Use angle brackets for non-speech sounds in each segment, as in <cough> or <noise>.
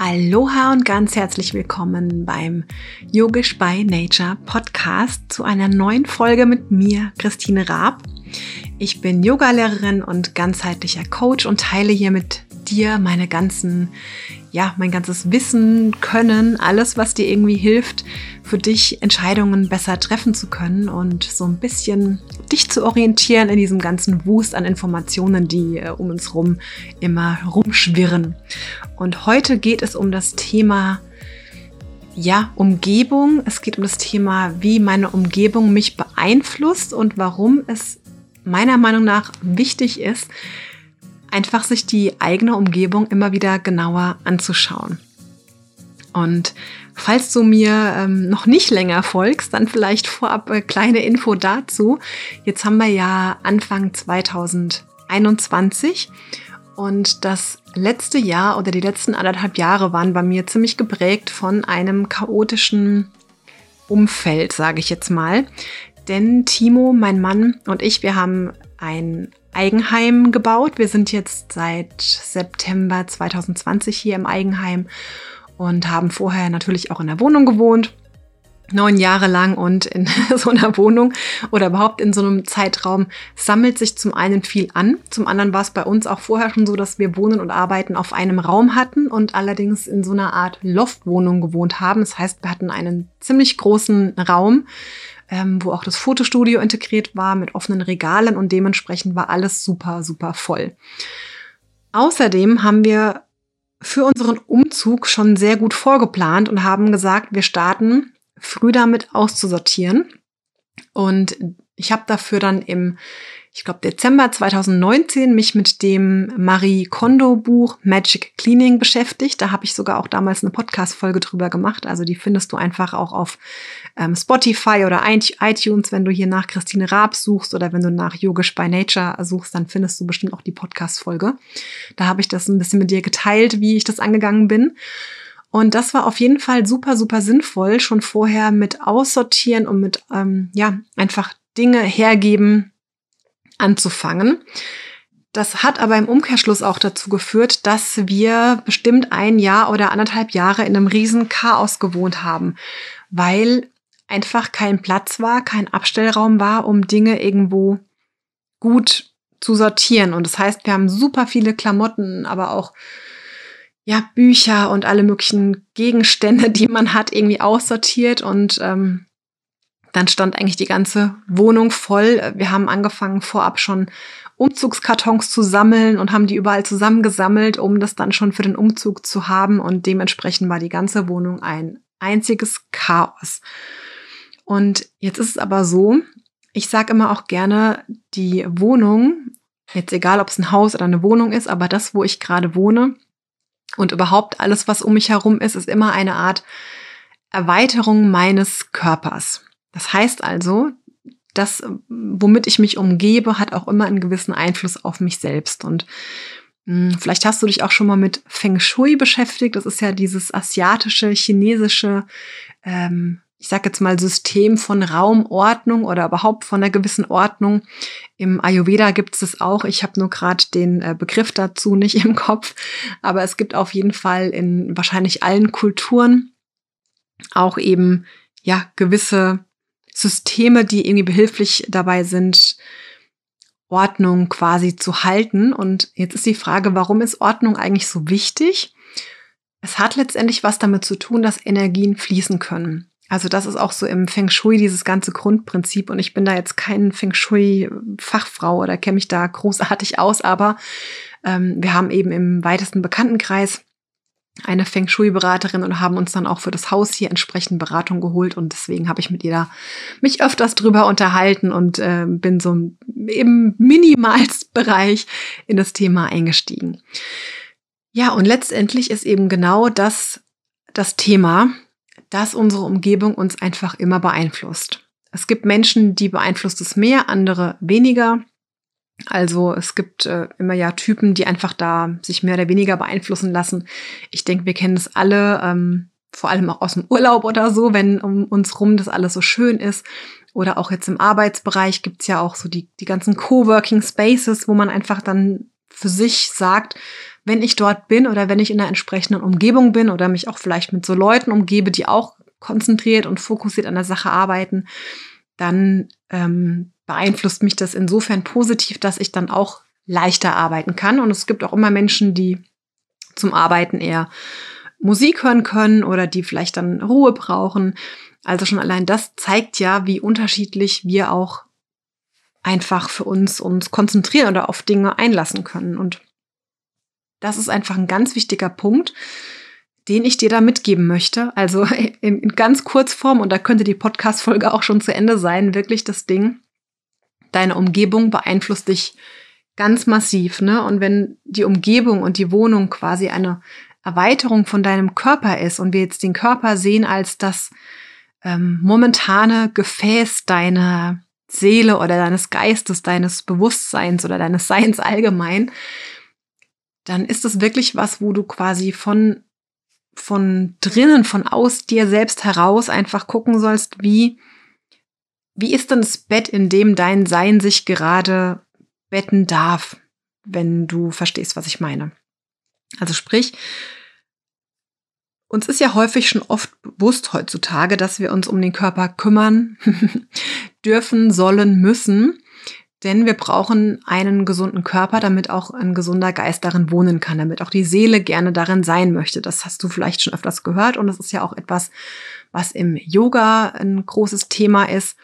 Aloha und ganz herzlich willkommen beim Yogisch by Nature Podcast zu einer neuen Folge mit mir, Christine Raab. Ich bin Yogalehrerin und ganzheitlicher Coach und teile hier mit dir meine ganzen, ja, mein ganzes Wissen, Können, alles, was dir irgendwie hilft, für dich Entscheidungen besser treffen zu können und so ein bisschen dich zu orientieren in diesem ganzen Wust an Informationen, die äh, um uns rum immer rumschwirren. Und heute geht es um das Thema ja, Umgebung. Es geht um das Thema, wie meine Umgebung mich beeinflusst und warum es meiner Meinung nach wichtig ist, einfach sich die eigene Umgebung immer wieder genauer anzuschauen. Und falls du mir ähm, noch nicht länger folgst, dann vielleicht vorab äh, kleine Info dazu. Jetzt haben wir ja Anfang 2021 und das letzte Jahr oder die letzten anderthalb Jahre waren bei mir ziemlich geprägt von einem chaotischen Umfeld, sage ich jetzt mal. Denn Timo, mein Mann und ich, wir haben ein Eigenheim gebaut. Wir sind jetzt seit September 2020 hier im Eigenheim und haben vorher natürlich auch in der Wohnung gewohnt. Neun Jahre lang und in <laughs> so einer Wohnung oder überhaupt in so einem Zeitraum sammelt sich zum einen viel an. Zum anderen war es bei uns auch vorher schon so, dass wir Wohnen und Arbeiten auf einem Raum hatten und allerdings in so einer Art Loftwohnung gewohnt haben. Das heißt, wir hatten einen ziemlich großen Raum ähm, wo auch das Fotostudio integriert war mit offenen Regalen und dementsprechend war alles super, super voll. Außerdem haben wir für unseren Umzug schon sehr gut vorgeplant und haben gesagt, wir starten früh damit auszusortieren. Und ich habe dafür dann im ich glaube, Dezember 2019 mich mit dem Marie Kondo Buch Magic Cleaning beschäftigt. Da habe ich sogar auch damals eine Podcast-Folge drüber gemacht. Also die findest du einfach auch auf ähm, Spotify oder iTunes, wenn du hier nach Christine Raab suchst oder wenn du nach Yogisch by Nature suchst, dann findest du bestimmt auch die Podcast-Folge. Da habe ich das ein bisschen mit dir geteilt, wie ich das angegangen bin. Und das war auf jeden Fall super, super sinnvoll, schon vorher mit aussortieren und mit, ähm, ja, einfach Dinge hergeben, anzufangen. Das hat aber im Umkehrschluss auch dazu geführt, dass wir bestimmt ein Jahr oder anderthalb Jahre in einem riesen Chaos gewohnt haben, weil einfach kein Platz war, kein Abstellraum war, um Dinge irgendwo gut zu sortieren. Und das heißt, wir haben super viele Klamotten, aber auch ja, Bücher und alle möglichen Gegenstände, <laughs> die man hat, irgendwie aussortiert und ähm, dann stand eigentlich die ganze Wohnung voll. Wir haben angefangen vorab schon Umzugskartons zu sammeln und haben die überall zusammengesammelt, um das dann schon für den Umzug zu haben. Und dementsprechend war die ganze Wohnung ein einziges Chaos. Und jetzt ist es aber so, ich sage immer auch gerne, die Wohnung, jetzt egal ob es ein Haus oder eine Wohnung ist, aber das, wo ich gerade wohne und überhaupt alles, was um mich herum ist, ist immer eine Art Erweiterung meines Körpers. Das heißt also, das, womit ich mich umgebe, hat auch immer einen gewissen Einfluss auf mich selbst. Und mh, hm, vielleicht hast du dich auch schon mal mit Feng Shui beschäftigt. Das ist ja dieses asiatische, chinesische, ähm, ich sage jetzt mal System von Raumordnung oder überhaupt von einer gewissen Ordnung. Im Ayurveda gibt es das auch. Ich habe nur gerade den äh, Begriff dazu nicht im Kopf, aber es gibt auf jeden Fall in wahrscheinlich allen Kulturen auch eben ja gewisse Systeme, die irgendwie behilflich dabei sind, Ordnung quasi zu halten. Und jetzt ist die Frage, warum ist Ordnung eigentlich so wichtig? Es hat letztendlich was damit zu tun, dass Energien fließen können. Also das ist auch so im Feng Shui dieses ganze Grundprinzip. Und ich bin da jetzt kein Feng Shui-Fachfrau oder kenne mich da großartig aus, aber ähm, wir haben eben im weitesten Bekanntenkreis eine Feng Shui-Beraterin und haben uns dann auch für das Haus hier entsprechend Beratung geholt und deswegen habe ich mit ihr da mich öfters drüber unterhalten und äh, bin so im Minimalsbereich <laughs> in das Thema eingestiegen. Ja, und letztendlich ist eben genau das das Thema, dass unsere Umgebung uns einfach immer beeinflusst. Es gibt Menschen, die beeinflusst es mehr, andere weniger. Also es gibt äh, immer ja Typen, die einfach da sich mehr oder weniger beeinflussen lassen. Ich denke, wir kennen es alle, ähm, vor allem auch aus dem Urlaub oder so, wenn um uns rum das alles so schön ist. Oder auch jetzt im Arbeitsbereich gibt's ja auch so die, die ganzen Coworking Spaces, wo man einfach dann für sich sagt, wenn ich dort bin oder wenn ich in einer entsprechenden Umgebung bin oder mich auch vielleicht mit so Leuten umgebe, die auch konzentriert und fokussiert an der Sache arbeiten, dann ähm, beeinflusst mich das insofern positiv, dass ich dann auch leichter arbeiten kann. Und es gibt auch immer Menschen, die zum Arbeiten eher Musik hören können oder die vielleicht dann Ruhe brauchen. Also schon allein das zeigt ja, wie unterschiedlich wir auch einfach für uns uns konzentrieren oder auf Dinge einlassen können. Und das ist einfach ein ganz wichtiger Punkt, den ich dir da mitgeben möchte. Also <laughs> in, ganz Kurzform, und da könnte die Podcast-Folge auch schon zu Ende sein, wirklich das Ding. Deine Umgebung beeinflusst dich ganz massiv, ne? Und wenn die Umgebung und die Wohnung quasi eine Erweiterung von deinem Körper ist und wir jetzt den Körper sehen als das ähm, momentane Gefäß deiner Seele oder deines Geistes, deines Bewusstseins oder deines Seins allgemein, dann ist es wirklich was, wo du quasi von, von drinnen, von aus dir selbst heraus einfach gucken sollst, wie, wie ist denn das Bett, in dem dein Sein sich gerade betten darf, wenn du verstehst, was ich meine. Also sprich, uns ist ja häufig schon oft bewusst heutzutage, dass wir uns um den Körper kümmern <laughs> dürfen, sollen, müssen. Denn wir brauchen einen gesunden Körper, damit auch ein gesunder Geist darin wohnen kann, damit auch die Seele gerne darin sein möchte. Das hast du vielleicht schon öfters gehört und das ist ja auch etwas, was im Yoga ein großes Thema ist.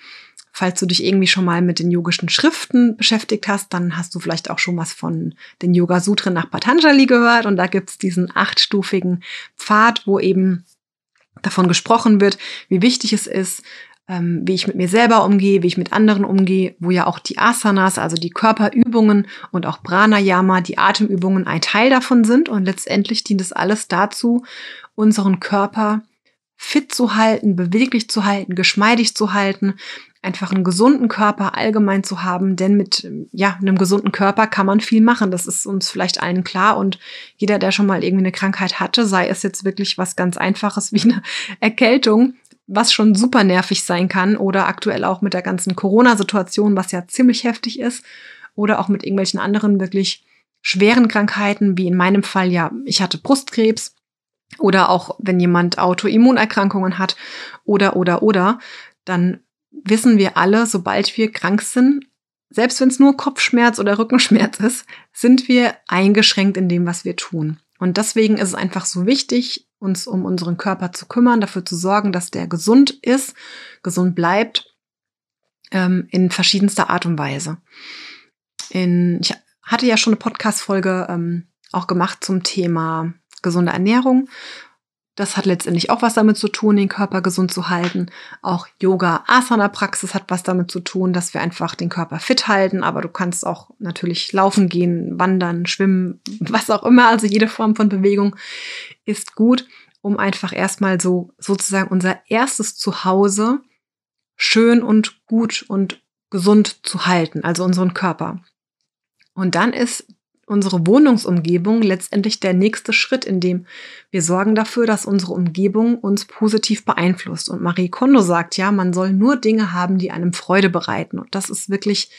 Falls du dich irgendwie schon mal mit den yogischen Schriften beschäftigt hast, dann hast du vielleicht auch schon was von den Yoga Sutren nach Patanjali gehört. Und da gibt's diesen achtstufigen Pfad, wo eben davon gesprochen wird, wie wichtig es ist, ähm, wie ich mit mir selber umgehe, wie ich mit anderen umgehe, wo ja auch die Asanas, also die Körperübungen und auch Pranayama, die Atemübungen ein Teil davon sind. Und letztendlich dient es alles dazu, unseren Körper fit zu halten, beweglich zu halten, geschmeidig zu halten, einfach einen gesunden Körper allgemein zu haben, denn mit ja, einem gesunden Körper kann man viel machen. Das ist uns vielleicht allen klar und jeder, der schon mal irgendwie eine Krankheit hatte, sei es jetzt wirklich was ganz einfaches wie eine Erkältung, was schon super nervig sein kann oder aktuell auch mit der ganzen Corona-Situation, was ja ziemlich heftig ist oder auch mit irgendwelchen anderen wirklich schweren Krankheiten, wie in meinem Fall ja, ich hatte Brustkrebs oder auch wenn jemand Autoimmunerkrankungen hat oder oder oder, dann wissen wir alle, sobald wir krank sind, selbst wenn es nur Kopfschmerz oder Rückenschmerz ist, sind wir eingeschränkt in dem, was wir tun. Und deswegen ist es einfach so wichtig, uns um unseren Körper zu kümmern, dafür zu sorgen, dass der gesund ist, gesund bleibt, ähm, in verschiedenster Art und Weise. In, ich hatte ja schon eine Podcast-Folge ähm, auch gemacht zum Thema gesunde Ernährung. Das hat letztendlich auch was damit zu tun, den Körper gesund zu halten. Auch Yoga-Asana-Praxis hat was damit zu tun, dass wir einfach den Körper fit halten. Aber du kannst auch natürlich laufen gehen, wandern, schwimmen, <laughs> was auch immer. Also jede Form von Bewegung ist gut, um einfach erstmal so sozusagen unser erstes Zuhause schön und gut und gesund zu halten, also unseren Körper. Und dann ist unsere Wohnungsumgebung letztendlich der nächste Schritt, in dem wir sorgen dafür, dass unsere Umgebung uns positiv beeinflusst. Und Marie Kondo sagt ja, man soll nur Dinge haben, die einem Freude bereiten. Und das ist wirklich,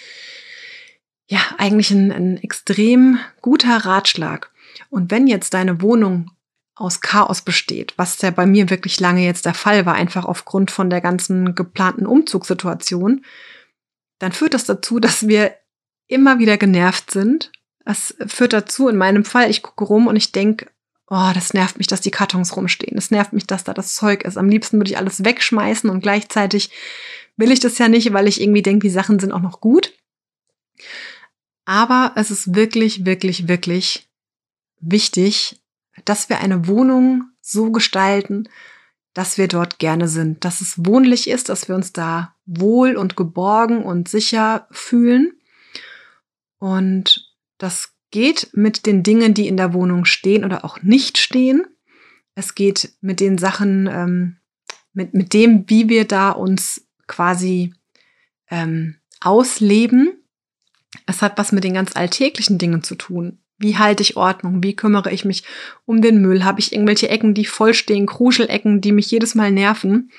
ja, eigentlich ein, ein extrem guter Ratschlag. Und wenn jetzt deine Wohnung aus Chaos besteht, was ja bei mir wirklich lange jetzt der Fall war, einfach aufgrund von der ganzen geplanten Umzugssituation, dann führt das dazu, dass wir immer wieder genervt sind das führt dazu, in meinem Fall, ich gucke rum und ich denke, oh, das nervt mich, dass die Kartons rumstehen. Das nervt mich, dass da das Zeug ist. Am liebsten würde ich alles wegschmeißen und gleichzeitig will ich das ja nicht, weil ich irgendwie denke, die Sachen sind auch noch gut. Aber es ist wirklich, wirklich, wirklich wichtig, dass wir eine Wohnung so gestalten, dass wir dort gerne sind, dass es wohnlich ist, dass wir uns da wohl und geborgen und sicher fühlen. Und das geht mit den Dingen, die in der Wohnung stehen oder auch nicht stehen. Es geht mit den Sachen, ähm, mit, mit dem, wie wir da uns quasi ähm, ausleben. Es hat was mit den ganz alltäglichen Dingen zu tun. Wie halte ich Ordnung? Wie kümmere ich mich um den Müll? Habe ich irgendwelche Ecken, die vollstehen, Kruschelecken, die mich jedes Mal nerven?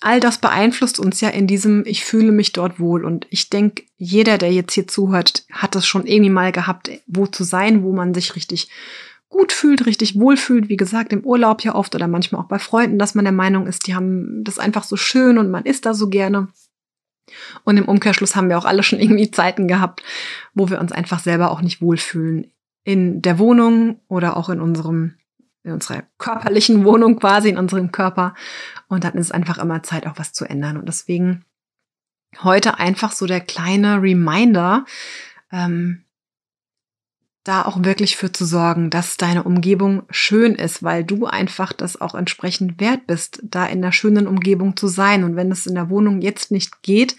All das beeinflusst uns ja in diesem, ich fühle mich dort wohl. Und ich denke, jeder, der jetzt hier zuhört, hat das schon irgendwie mal gehabt, wo zu sein, wo man sich richtig gut fühlt, richtig wohl fühlt. Wie gesagt, im Urlaub ja oft oder manchmal auch bei Freunden, dass man der Meinung ist, die haben das einfach so schön und man ist da so gerne. Und im Umkehrschluss haben wir auch alle schon irgendwie Zeiten gehabt, wo wir uns einfach selber auch nicht wohlfühlen. In der Wohnung oder auch in unserem in unserer körperlichen Wohnung quasi, in unserem Körper. Und dann ist es einfach immer Zeit, auch was zu ändern. Und deswegen heute einfach so der kleine Reminder, ähm, da auch wirklich für zu sorgen, dass deine Umgebung schön ist, weil du einfach das auch entsprechend wert bist, da in der schönen Umgebung zu sein. Und wenn es in der Wohnung jetzt nicht geht,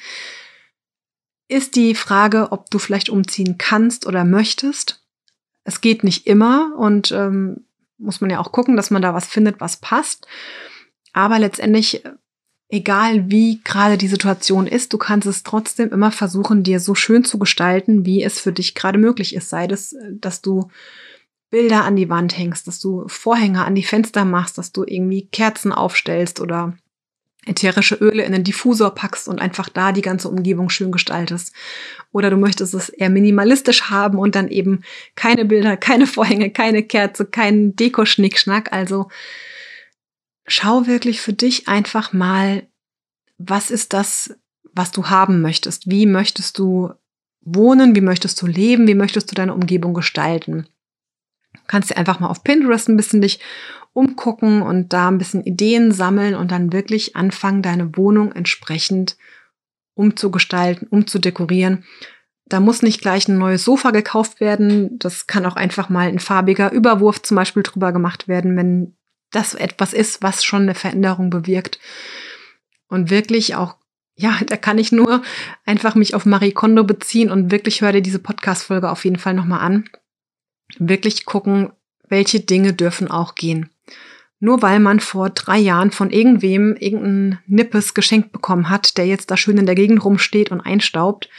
ist die Frage, ob du vielleicht umziehen kannst oder möchtest. Es geht nicht immer und ähm, muss man ja auch gucken, dass man da was findet, was passt. Aber letztendlich, egal wie gerade die Situation ist, du kannst es trotzdem immer versuchen, dir so schön zu gestalten, wie es für dich gerade möglich ist. Sei das, dass du Bilder an die Wand hängst, dass du Vorhänge an die Fenster machst, dass du irgendwie Kerzen aufstellst oder ätherische Öle in den Diffusor packst und einfach da die ganze Umgebung schön gestaltest. Oder du möchtest es eher minimalistisch haben und dann eben keine Bilder, keine Vorhänge, keine Kerze, keinen Deko-Schnickschnack. Also schau wirklich für dich einfach mal, was ist das, was du haben möchtest? Wie möchtest du wohnen? Wie möchtest du leben? Wie möchtest du deine Umgebung gestalten? Du kannst dir einfach mal auf Pinterest ein bisschen dich umgucken und da ein bisschen Ideen sammeln und dann wirklich anfangen, deine Wohnung entsprechend umzugestalten, umzudekorieren. Da muss nicht gleich ein neues Sofa gekauft werden. Das kann auch einfach mal ein farbiger Überwurf zum Beispiel drüber gemacht werden, wenn das etwas ist, was schon eine Veränderung bewirkt. Und wirklich auch, ja, <laughs> da kann ich nur einfach mich auf Marie Kondo beziehen und wirklich hör dir diese Podcast-Folge auf jeden Fall nochmal an. Wirklich gucken, welche Dinge dürfen auch gehen. Nur weil man vor drei Jahren von irgendwem irgendein Nippes geschenkt bekommen hat, der jetzt da schön in der Gegend rumsteht und einstaubt,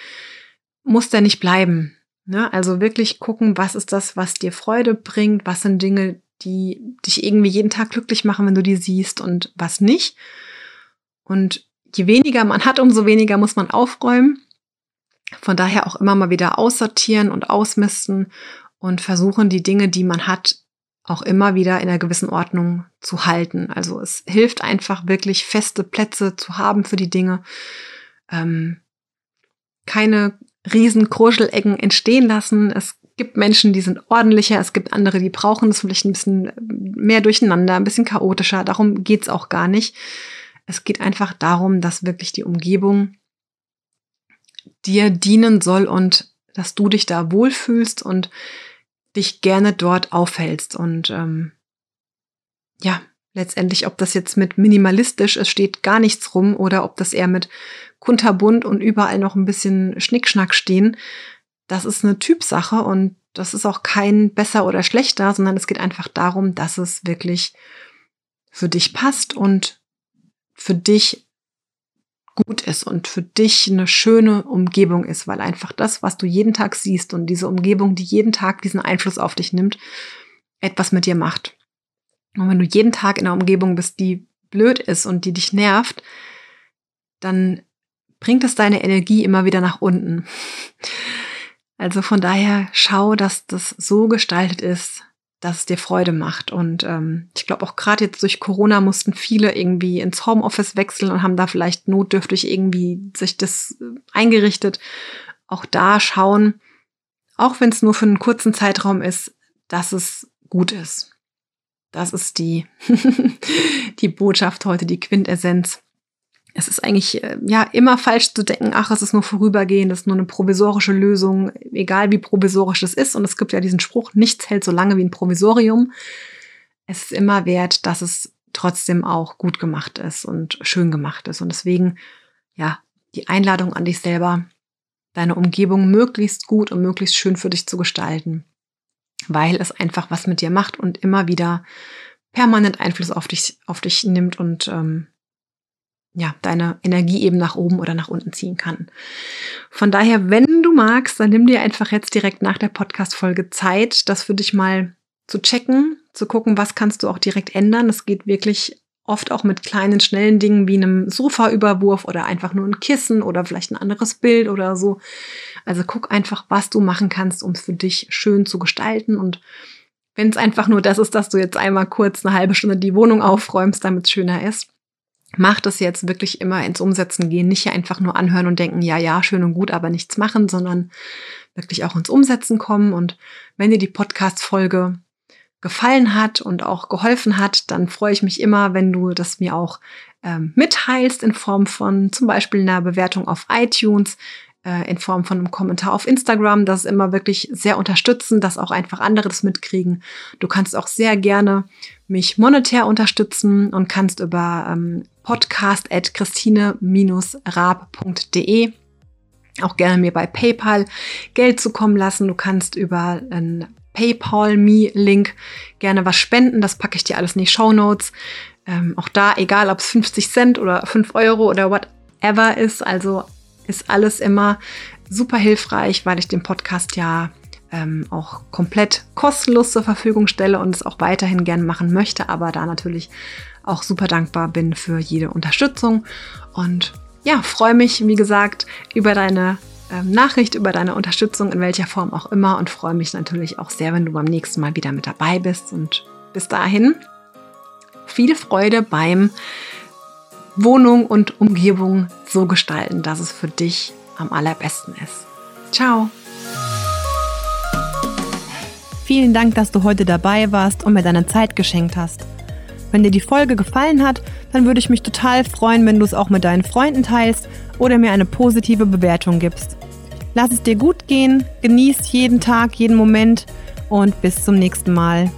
muss der nicht bleiben. Ne? Also wirklich gucken, was ist das, was dir Freude bringt, was sind Dinge, die dich irgendwie jeden Tag glücklich machen, wenn du die siehst und was nicht. Und je weniger man hat, umso weniger muss man aufräumen. Von daher auch immer mal wieder aussortieren und ausmisten und versuchen, die Dinge, die man hat, auch immer wieder in einer gewissen Ordnung zu halten. Also es hilft einfach wirklich feste Plätze zu haben für die Dinge. Ähm, keine riesen Kruschelecken entstehen lassen. Es gibt Menschen, die sind ordentlicher, es gibt andere, die brauchen es vielleicht ein bisschen mehr durcheinander, ein bisschen chaotischer. Darum geht's auch gar nicht. Es geht einfach darum, dass wirklich die Umgebung dir dienen soll und dass du dich da wohlfühlst und dich gerne dort aufhältst. Und ähm, ja, letztendlich, ob das jetzt mit minimalistisch, es steht gar nichts rum, oder ob das eher mit kunterbunt und überall noch ein bisschen Schnickschnack stehen, das ist eine Typsache und das ist auch kein besser oder schlechter, sondern es geht einfach darum, dass es wirklich für dich passt und für dich gut ist und für dich eine schöne Umgebung ist, weil einfach das, was du jeden Tag siehst und diese Umgebung, die jeden Tag diesen Einfluss auf dich nimmt, etwas mit dir macht. Und wenn du jeden Tag in einer Umgebung bist, die blöd ist und die dich nervt, dann bringt es deine Energie immer wieder nach unten. Also von daher schau, dass das so gestaltet ist, dass es dir Freude macht. Und ähm, ich glaube auch gerade jetzt durch Corona mussten viele irgendwie ins Homeoffice wechseln und haben da vielleicht notdürftig irgendwie sich das äh, eingerichtet. Auch da schauen, auch wenn es nur für einen kurzen Zeitraum ist, dass es gut ist. Das ist die, <laughs> die Botschaft heute, die Quintessenz es ist eigentlich äh, ja immer falsch zu denken, ach, es ist nur vorübergehend, es ist nur eine provisorische Lösung, egal wie provisorisch es ist. Und es gibt ja diesen Spruch, nichts hält so lange wie ein Provisorium. Es ist immer wert, dass es trotzdem auch gut gemacht ist und schön gemacht ist. Und deswegen, ja, die Einladung an dich selber, deine Umgebung möglichst gut und möglichst schön für dich zu gestalten, weil es einfach was mit dir macht und immer wieder permanent Einfluss auf dich, auf dich nimmt und ähm, ja, deine Energie eben nach oben oder nach unten ziehen kann. Von daher, wenn du magst, dann nimm dir einfach jetzt direkt nach der Podcast-Folge Zeit, das für dich mal zu checken, zu gucken, was kannst du auch direkt ändern. Es geht wirklich oft auch mit kleinen, schnellen Dingen wie einem Sofaüberwurf oder einfach nur ein Kissen oder vielleicht ein anderes Bild oder so. Also guck einfach, was du machen kannst, um es für dich schön zu gestalten. Und wenn es einfach nur das ist, dass du jetzt einmal kurz eine halbe Stunde die Wohnung aufräumst, damit es schöner ist, mach das jetzt wirklich immer ins Umsetzen gehen. Nicht einfach nur anhören und denken, ja, ja, schön und gut, aber nichts machen, sondern wirklich auch ins Umsetzen kommen. Und wenn dir die Podcast-Folge gefallen hat und auch geholfen hat, dann freue ich mich immer, wenn du das mir auch ähm, mitteilst in Form von zum Beispiel einer Bewertung auf iTunes, äh, in Form von einem Kommentar auf Instagram. Das ist immer wirklich sehr unterstützend, dass auch einfach andere das mitkriegen. Du kannst auch sehr gerne mich monetär unterstützen und kannst über ähm, podcast at christine-rab.de auch gerne mir bei PayPal Geld zukommen lassen. Du kannst über ein PayPal-Me-Link gerne was spenden. Das packe ich dir alles in die Show Notes. Ähm, auch da, egal ob es 50 Cent oder 5 Euro oder whatever ist, also ist alles immer super hilfreich, weil ich den Podcast ja ähm, auch komplett kostenlos zur Verfügung stelle und es auch weiterhin gern machen möchte, aber da natürlich auch super dankbar bin für jede Unterstützung und ja, freue mich, wie gesagt, über deine ähm, Nachricht, über deine Unterstützung in welcher Form auch immer und freue mich natürlich auch sehr, wenn du beim nächsten Mal wieder mit dabei bist. Und bis dahin viel Freude beim Wohnung und Umgebung so gestalten, dass es für dich am allerbesten ist. Ciao! Vielen Dank, dass du heute dabei warst und mir deine Zeit geschenkt hast. Wenn dir die Folge gefallen hat, dann würde ich mich total freuen, wenn du es auch mit deinen Freunden teilst oder mir eine positive Bewertung gibst. Lass es dir gut gehen, genieß jeden Tag, jeden Moment und bis zum nächsten Mal.